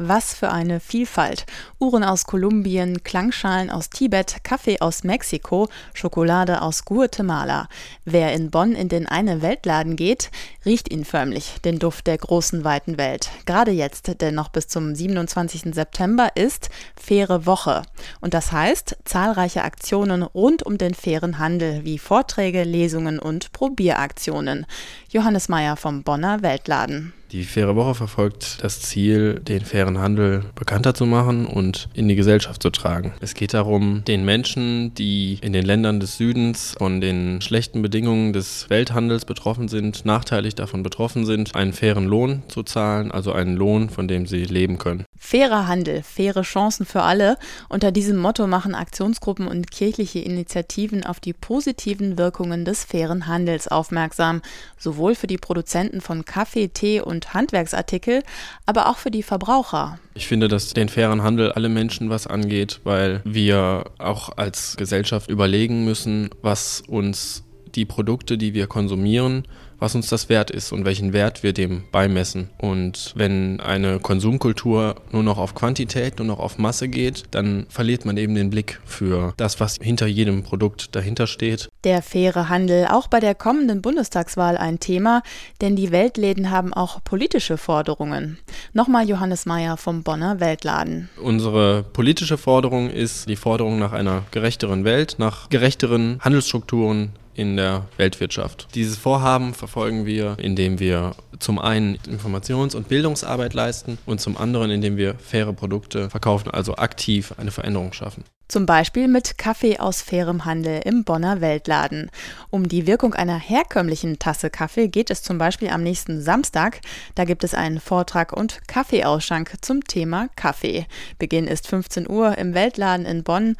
Was für eine Vielfalt. Uhren aus Kolumbien, Klangschalen aus Tibet, Kaffee aus Mexiko, Schokolade aus Guatemala. Wer in Bonn in den eine Weltladen geht, riecht ihn förmlich, den Duft der großen weiten Welt. Gerade jetzt, denn noch bis zum 27. September ist faire Woche. Und das heißt zahlreiche Aktionen rund um den fairen Handel, wie Vorträge, Lesungen und Probieraktionen. Johannes Meyer vom Bonner Weltladen. Die Faire Woche verfolgt das Ziel, den fairen Handel bekannter zu machen und in die Gesellschaft zu tragen. Es geht darum, den Menschen, die in den Ländern des Südens von den schlechten Bedingungen des Welthandels betroffen sind, nachteilig davon betroffen sind, einen fairen Lohn zu zahlen, also einen Lohn, von dem sie leben können. Fairer Handel, faire Chancen für alle. Unter diesem Motto machen Aktionsgruppen und kirchliche Initiativen auf die positiven Wirkungen des fairen Handels aufmerksam, sowohl für die Produzenten von Kaffee, Tee und Handwerksartikel, aber auch für die Verbraucher. Ich finde, dass den fairen Handel alle Menschen was angeht, weil wir auch als Gesellschaft überlegen müssen, was uns die Produkte, die wir konsumieren, was uns das wert ist und welchen Wert wir dem beimessen. Und wenn eine Konsumkultur nur noch auf Quantität, nur noch auf Masse geht, dann verliert man eben den Blick für das, was hinter jedem Produkt dahinter steht. Der faire Handel, auch bei der kommenden Bundestagswahl ein Thema, denn die Weltläden haben auch politische Forderungen. Nochmal Johannes Mayer vom Bonner Weltladen. Unsere politische Forderung ist die Forderung nach einer gerechteren Welt, nach gerechteren Handelsstrukturen, in der Weltwirtschaft. Dieses Vorhaben verfolgen wir, indem wir zum einen Informations- und Bildungsarbeit leisten und zum anderen, indem wir faire Produkte verkaufen, also aktiv eine Veränderung schaffen. Zum Beispiel mit Kaffee aus fairem Handel im Bonner Weltladen. Um die Wirkung einer herkömmlichen Tasse Kaffee geht es zum Beispiel am nächsten Samstag. Da gibt es einen Vortrag und Kaffeeausschank zum Thema Kaffee. Beginn ist 15 Uhr im Weltladen in Bonn.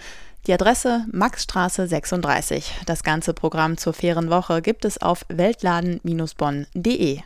Die Adresse Maxstraße 36. Das ganze Programm zur fairen Woche gibt es auf weltladen-bonn.de.